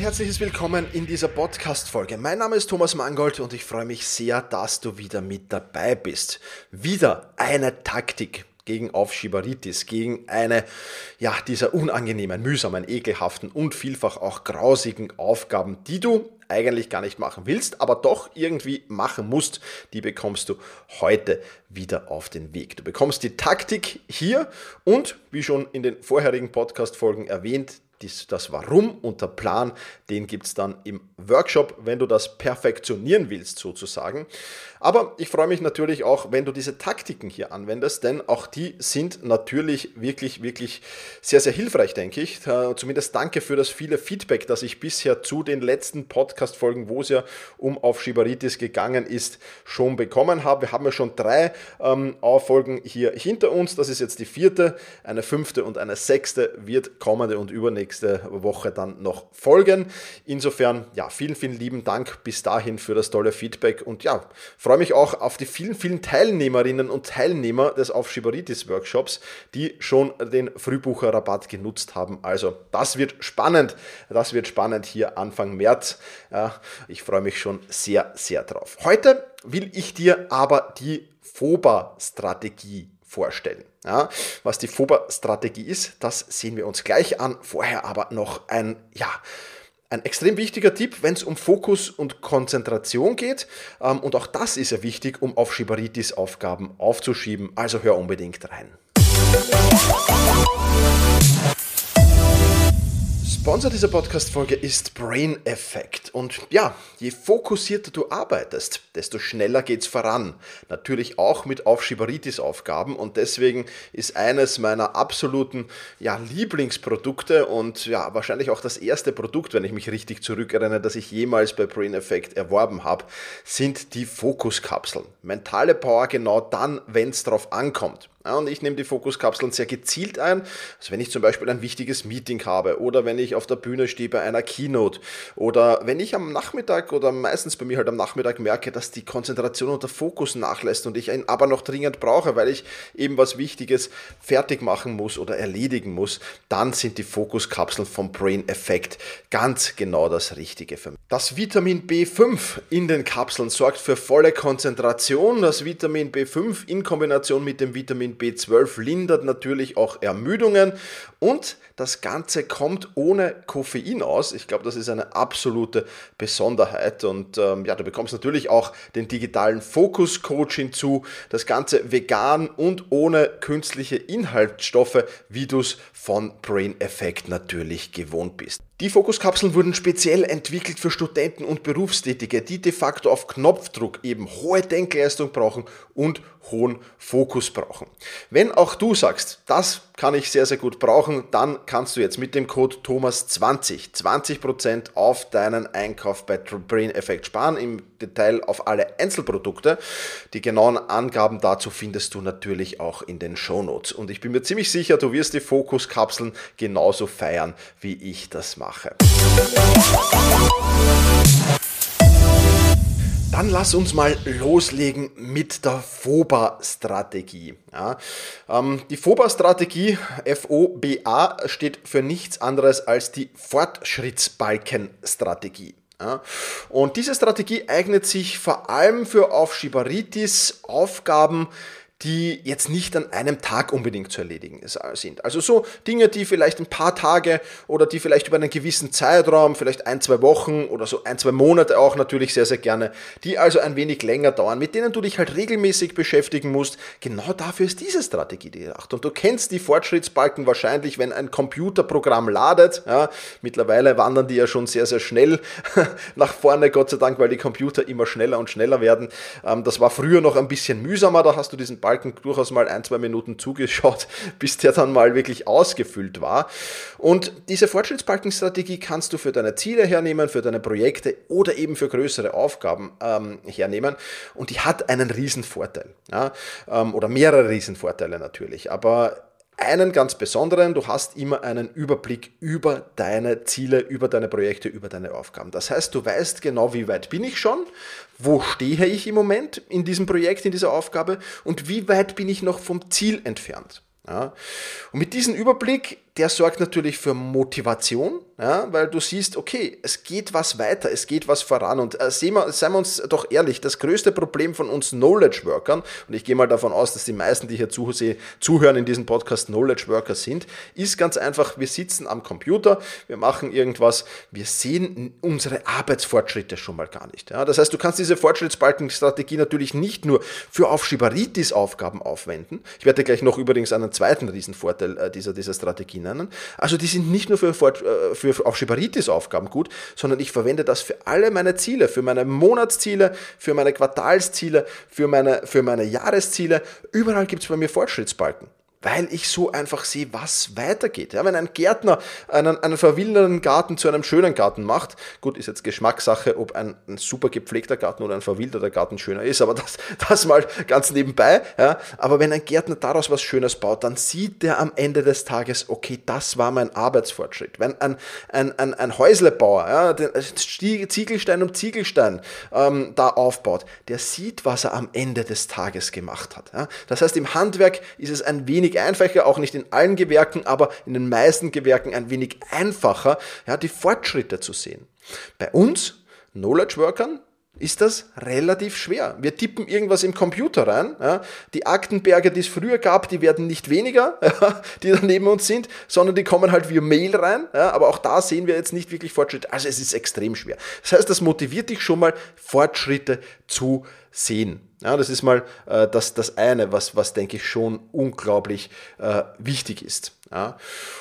Herzliches Willkommen in dieser Podcast-Folge. Mein Name ist Thomas Mangold und ich freue mich sehr, dass du wieder mit dabei bist. Wieder eine Taktik gegen Aufschieberitis, gegen eine, ja, dieser unangenehmen, mühsamen, ekelhaften und vielfach auch grausigen Aufgaben, die du eigentlich gar nicht machen willst, aber doch irgendwie machen musst, die bekommst du heute wieder auf den Weg. Du bekommst die Taktik hier und, wie schon in den vorherigen Podcast-Folgen erwähnt, dies, das Warum und der Plan, den gibt es dann im Workshop, wenn du das perfektionieren willst sozusagen. Aber ich freue mich natürlich auch, wenn du diese Taktiken hier anwendest, denn auch die sind natürlich wirklich, wirklich sehr, sehr hilfreich, denke ich. Äh, zumindest danke für das viele Feedback, das ich bisher zu den letzten Podcast-Folgen, wo es ja um Aufschieberitis gegangen ist, schon bekommen habe. Wir haben ja schon drei ähm, Folgen hier hinter uns. Das ist jetzt die vierte, eine fünfte und eine sechste wird kommende und übernächste Woche dann noch folgen. Insofern, ja, vielen, vielen lieben Dank bis dahin für das tolle Feedback und ja, freue mich auch auf die vielen, vielen Teilnehmerinnen und Teilnehmer des Aufschieberitis-Workshops, die schon den Frühbucherrabatt genutzt haben. Also das wird spannend. Das wird spannend hier Anfang März. Ich freue mich schon sehr, sehr drauf. Heute will ich dir aber die FOBA-Strategie vorstellen. Ja, was die FOBA-Strategie ist, das sehen wir uns gleich an. Vorher aber noch ein, ja, ein extrem wichtiger Tipp, wenn es um Fokus und Konzentration geht. Ähm, und auch das ist ja wichtig, um auf Schibaritis-Aufgaben aufzuschieben. Also hör unbedingt rein. Sponsor dieser Podcast-Folge ist Brain Effect. Und ja, je fokussierter du arbeitest, desto schneller geht's voran. Natürlich auch mit Aufschieberitis-Aufgaben. Und deswegen ist eines meiner absoluten ja, Lieblingsprodukte und ja, wahrscheinlich auch das erste Produkt, wenn ich mich richtig zurückerinnere, das ich jemals bei Brain Effect erworben habe, sind die Fokuskapseln. Mentale Power genau dann, wenn es drauf ankommt. Ja, und ich nehme die Fokuskapseln sehr gezielt ein. Also wenn ich zum Beispiel ein wichtiges Meeting habe oder wenn ich auf der Bühne stehe bei einer Keynote oder wenn ich am Nachmittag oder meistens bei mir halt am Nachmittag merke, dass die Konzentration und der Fokus nachlässt und ich ihn aber noch dringend brauche, weil ich eben was Wichtiges fertig machen muss oder erledigen muss, dann sind die Fokuskapseln vom Brain Effect ganz genau das Richtige für mich. Das Vitamin B5 in den Kapseln sorgt für volle Konzentration. Das Vitamin B5 in Kombination mit dem Vitamin Vitamin B12 lindert natürlich auch Ermüdungen und das Ganze kommt ohne Koffein aus. Ich glaube, das ist eine absolute Besonderheit und ähm, ja, du bekommst natürlich auch den digitalen Fokus Coach hinzu. Das Ganze vegan und ohne künstliche Inhaltsstoffe, wie du es von Brain Effect natürlich gewohnt bist. Die Fokuskapseln wurden speziell entwickelt für Studenten und Berufstätige, die de facto auf Knopfdruck eben hohe Denkleistung brauchen und hohen Fokus brauchen. Wenn auch du sagst, das kann ich sehr, sehr gut brauchen, dann kannst du jetzt mit dem Code Thomas20 20% auf deinen Einkauf bei Brain Effect sparen, im Detail auf alle Einzelprodukte. Die genauen Angaben dazu findest du natürlich auch in den Show Notes. Und ich bin mir ziemlich sicher, du wirst die Fokuskapseln genauso feiern, wie ich das mache. Dann lass uns mal loslegen mit der FOBA-Strategie. Ja, ähm, die FOBA-Strategie, F-O-B-A, steht für nichts anderes als die Fortschrittsbalkenstrategie. Ja, und diese Strategie eignet sich vor allem für Aufschieberitis, Aufgaben, die jetzt nicht an einem Tag unbedingt zu erledigen sind. Also so Dinge, die vielleicht ein paar Tage oder die vielleicht über einen gewissen Zeitraum, vielleicht ein, zwei Wochen oder so ein, zwei Monate auch natürlich sehr, sehr gerne, die also ein wenig länger dauern, mit denen du dich halt regelmäßig beschäftigen musst. Genau dafür ist diese Strategie gedacht. Und du kennst die Fortschrittsbalken wahrscheinlich, wenn ein Computerprogramm ladet. Ja, mittlerweile wandern die ja schon sehr, sehr schnell nach vorne, Gott sei Dank, weil die Computer immer schneller und schneller werden. Ähm, das war früher noch ein bisschen mühsamer, da hast du diesen Balken Fortschrittsbalken durchaus mal ein, zwei Minuten zugeschaut, bis der dann mal wirklich ausgefüllt war. Und diese Fortschrittsbalkenstrategie kannst du für deine Ziele hernehmen, für deine Projekte oder eben für größere Aufgaben ähm, hernehmen. Und die hat einen riesen Vorteil. Ja? Ähm, oder mehrere riesen Vorteile natürlich. Aber einen ganz besonderen, du hast immer einen Überblick über deine Ziele, über deine Projekte, über deine Aufgaben. Das heißt, du weißt genau, wie weit bin ich schon, wo stehe ich im Moment in diesem Projekt, in dieser Aufgabe und wie weit bin ich noch vom Ziel entfernt. Ja. Und mit diesem Überblick der sorgt natürlich für Motivation, ja, weil du siehst, okay, es geht was weiter, es geht was voran. Und äh, sehen wir, seien wir uns doch ehrlich, das größte Problem von uns Knowledge Workern, und ich gehe mal davon aus, dass die meisten, die hier zuhören in diesem Podcast, Knowledge Worker sind, ist ganz einfach, wir sitzen am Computer, wir machen irgendwas, wir sehen unsere Arbeitsfortschritte schon mal gar nicht. Ja. Das heißt, du kannst diese Fortschrittsbalkenstrategie natürlich nicht nur für Aufschieberitis-Aufgaben aufwenden. Ich werde gleich noch übrigens einen zweiten Riesenvorteil äh, dieser, dieser Strategie nennen. Also die sind nicht nur für, äh, für Aufschieberitis-Aufgaben gut, sondern ich verwende das für alle meine Ziele, für meine Monatsziele, für meine Quartalsziele, für meine, für meine Jahresziele. Überall gibt es bei mir Fortschrittsbalken weil ich so einfach sehe, was weitergeht. Ja, wenn ein Gärtner einen, einen verwilderten Garten zu einem schönen Garten macht, gut, ist jetzt Geschmackssache, ob ein, ein super gepflegter Garten oder ein verwilderter Garten schöner ist, aber das, das mal ganz nebenbei. Ja, aber wenn ein Gärtner daraus was Schönes baut, dann sieht der am Ende des Tages, okay, das war mein Arbeitsfortschritt. Wenn ein, ein, ein, ein Häuslebauer ja, den Ziegelstein um Ziegelstein ähm, da aufbaut, der sieht, was er am Ende des Tages gemacht hat. Ja. Das heißt, im Handwerk ist es ein wenig wenig einfacher, auch nicht in allen Gewerken, aber in den meisten Gewerken ein wenig einfacher, ja, die Fortschritte zu sehen. Bei uns, Knowledge Workern, ist das relativ schwer. Wir tippen irgendwas im Computer rein. Ja. Die Aktenberge, die es früher gab, die werden nicht weniger, ja, die da neben uns sind, sondern die kommen halt via Mail rein. Ja. Aber auch da sehen wir jetzt nicht wirklich Fortschritte. Also es ist extrem schwer. Das heißt, das motiviert dich schon mal, Fortschritte zu sehen. Ja, das ist mal äh, das, das eine, was, was denke ich schon unglaublich äh, wichtig ist. Ja.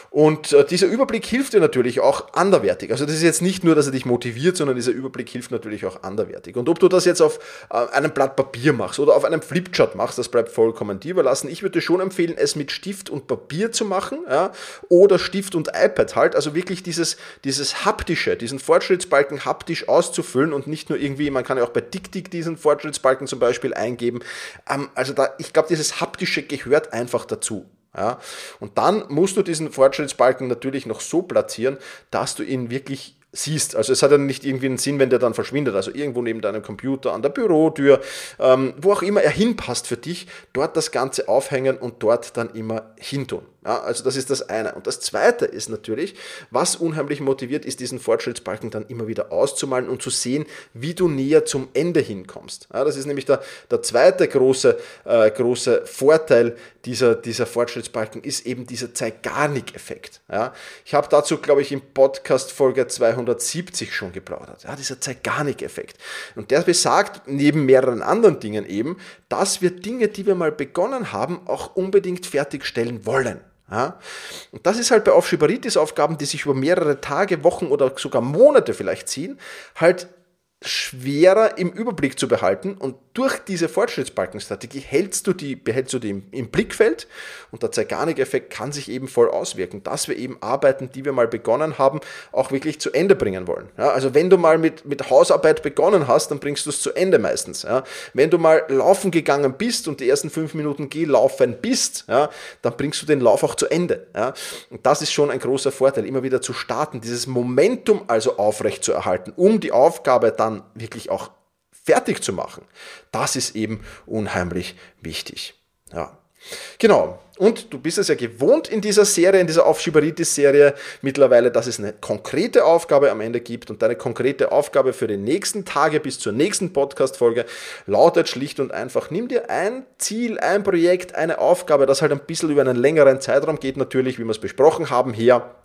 Und äh, dieser Überblick hilft dir natürlich auch anderwertig. Also das ist jetzt nicht nur, dass er dich motiviert, sondern dieser Überblick hilft natürlich auch anderwertig. Und ob du das jetzt auf äh, einem Blatt Papier machst oder auf einem Flipchart machst, das bleibt vollkommen dir überlassen. Ich würde schon empfehlen, es mit Stift und Papier zu machen ja, oder Stift und iPad halt. Also wirklich dieses, dieses haptische, diesen Fortschrittsbalken haptisch auszufüllen und nicht nur irgendwie, man kann ja auch bei TickTick diesen Fortschrittsbalken zum Beispiel eingeben. Ähm, also da, ich glaube, dieses haptische gehört einfach dazu. Ja? Und dann musst du diesen Fortschrittsbalken natürlich noch so platzieren, dass du ihn wirklich siehst. Also es hat ja nicht irgendwie einen Sinn, wenn der dann verschwindet. Also irgendwo neben deinem Computer, an der Bürotür, ähm, wo auch immer er hinpasst für dich, dort das Ganze aufhängen und dort dann immer hintun. Ja, also das ist das eine. Und das zweite ist natürlich, was unheimlich motiviert, ist diesen Fortschrittsbalken dann immer wieder auszumalen und zu sehen, wie du näher zum Ende hinkommst. Ja, das ist nämlich der, der zweite große, äh, große Vorteil dieser, dieser Fortschrittsbalken, ist eben dieser Zeigarnik-Effekt. Ja, ich habe dazu, glaube ich, im Podcast Folge 270 schon geplaudert. Ja, dieser Zeigarnik-Effekt. Und der besagt, neben mehreren anderen Dingen eben, dass wir Dinge, die wir mal begonnen haben, auch unbedingt fertigstellen wollen. Ja? Und das ist halt bei Aufschieberitis-Aufgaben, die sich über mehrere Tage, Wochen oder sogar Monate vielleicht ziehen, halt schwerer im Überblick zu behalten und durch diese Fortschrittsbalkenstrategie hältst du die, behältst du die im, im Blickfeld und der Zeigarnik-Effekt kann sich eben voll auswirken, dass wir eben Arbeiten, die wir mal begonnen haben, auch wirklich zu Ende bringen wollen. Ja, also wenn du mal mit, mit Hausarbeit begonnen hast, dann bringst du es zu Ende meistens. Ja. Wenn du mal laufen gegangen bist und die ersten fünf Minuten gelaufen bist, ja, dann bringst du den Lauf auch zu Ende. Und das ist schon ein großer Vorteil, immer wieder zu starten, dieses Momentum also aufrecht zu erhalten, um die Aufgabe dann dann wirklich auch fertig zu machen. Das ist eben unheimlich wichtig. Ja. Genau. Und du bist es ja gewohnt in dieser Serie, in dieser Aufschieberitis-Serie mittlerweile, dass es eine konkrete Aufgabe am Ende gibt. Und deine konkrete Aufgabe für die nächsten Tage bis zur nächsten Podcast-Folge lautet schlicht und einfach, nimm dir ein Ziel, ein Projekt, eine Aufgabe, das halt ein bisschen über einen längeren Zeitraum geht, natürlich, wie wir es besprochen haben, her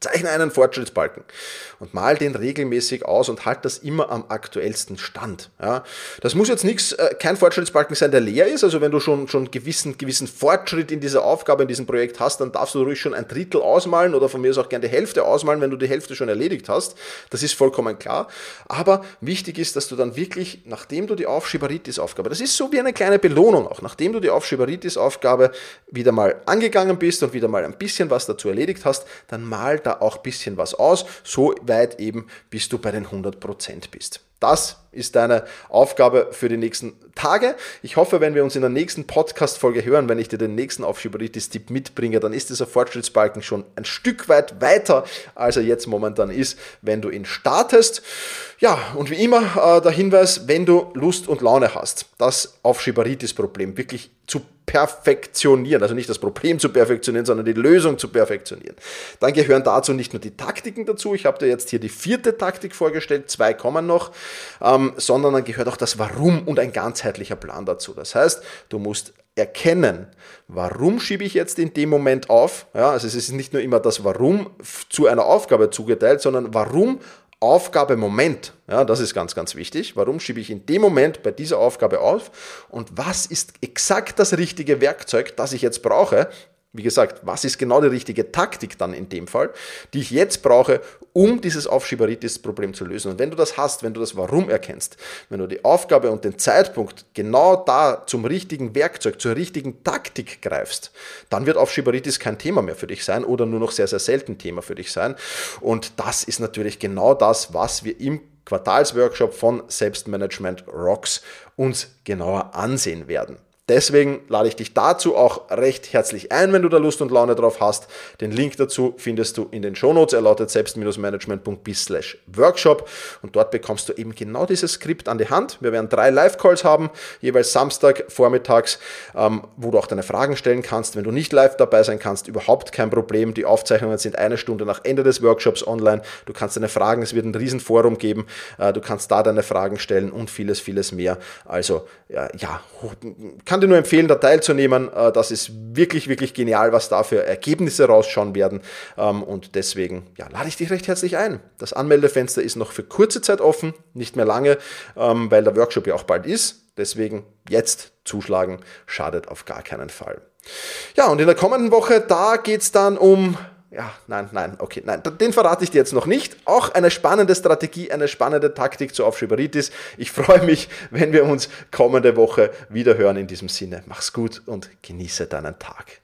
Zeichne einen Fortschrittsbalken und mal den regelmäßig aus und halt das immer am aktuellsten Stand. Ja, das muss jetzt nichts, äh, kein Fortschrittsbalken sein, der leer ist. Also wenn du schon schon gewissen gewissen Fortschritt in dieser Aufgabe in diesem Projekt hast, dann darfst du ruhig schon ein Drittel ausmalen oder von mir aus auch gerne die Hälfte ausmalen, wenn du die Hälfte schon erledigt hast. Das ist vollkommen klar. Aber wichtig ist, dass du dann wirklich, nachdem du die Aufschieberitis-Aufgabe, das ist so wie eine kleine Belohnung auch, nachdem du die Aufschieberitis-Aufgabe wieder mal angegangen bist und wieder mal ein bisschen was dazu erledigt hast, dann mal da auch ein bisschen was aus, so weit eben, bis du bei den 100% bist. Das ist deine Aufgabe für die nächsten Tage. Ich hoffe, wenn wir uns in der nächsten Podcast-Folge hören, wenn ich dir den nächsten Aufschieberitis-Tipp mitbringe, dann ist dieser Fortschrittsbalken schon ein Stück weit weiter, als er jetzt momentan ist, wenn du ihn startest. Ja, und wie immer äh, der Hinweis, wenn du Lust und Laune hast, das Aufschieberitis-Problem wirklich zu perfektionieren, also nicht das Problem zu perfektionieren, sondern die Lösung zu perfektionieren. Dann gehören dazu nicht nur die Taktiken dazu, ich habe dir jetzt hier die vierte Taktik vorgestellt, zwei kommen noch, ähm, sondern dann gehört auch das Warum und ein ganzheitlicher Plan dazu. Das heißt, du musst erkennen, warum schiebe ich jetzt in dem Moment auf. Ja, also es ist nicht nur immer das Warum zu einer Aufgabe zugeteilt, sondern warum Aufgabe Moment. Ja, das ist ganz, ganz wichtig. Warum schiebe ich in dem Moment bei dieser Aufgabe auf? Und was ist exakt das richtige Werkzeug, das ich jetzt brauche, wie gesagt, was ist genau die richtige Taktik dann in dem Fall, die ich jetzt brauche, um dieses Aufschieberitis-Problem zu lösen. Und wenn du das hast, wenn du das Warum erkennst, wenn du die Aufgabe und den Zeitpunkt genau da zum richtigen Werkzeug, zur richtigen Taktik greifst, dann wird Aufschieberitis kein Thema mehr für dich sein oder nur noch sehr, sehr selten Thema für dich sein. Und das ist natürlich genau das, was wir im Quartalsworkshop von Selbstmanagement Rocks uns genauer ansehen werden. Deswegen lade ich dich dazu auch recht herzlich ein, wenn du da Lust und Laune drauf hast. Den Link dazu findest du in den Shownotes. Er lautet selbst-management.biz workshop und dort bekommst du eben genau dieses Skript an die Hand. Wir werden drei Live-Calls haben, jeweils Samstag vormittags, ähm, wo du auch deine Fragen stellen kannst. Wenn du nicht live dabei sein kannst, überhaupt kein Problem. Die Aufzeichnungen sind eine Stunde nach Ende des Workshops online. Du kannst deine Fragen, es wird ein Riesenforum geben. Äh, du kannst da deine Fragen stellen und vieles, vieles mehr. Also ja, kann kann dir nur empfehlen, da teilzunehmen. Äh, das ist wirklich, wirklich genial, was da für Ergebnisse rausschauen werden. Ähm, und deswegen ja, lade ich dich recht herzlich ein. Das Anmeldefenster ist noch für kurze Zeit offen, nicht mehr lange, ähm, weil der Workshop ja auch bald ist. Deswegen jetzt zuschlagen, schadet auf gar keinen Fall. Ja, und in der kommenden Woche, da geht es dann um ja, nein, nein, okay, nein, den verrate ich dir jetzt noch nicht. Auch eine spannende Strategie, eine spannende Taktik zur Aufschieberitis. Ich freue mich, wenn wir uns kommende Woche wieder hören. In diesem Sinne, mach's gut und genieße deinen Tag.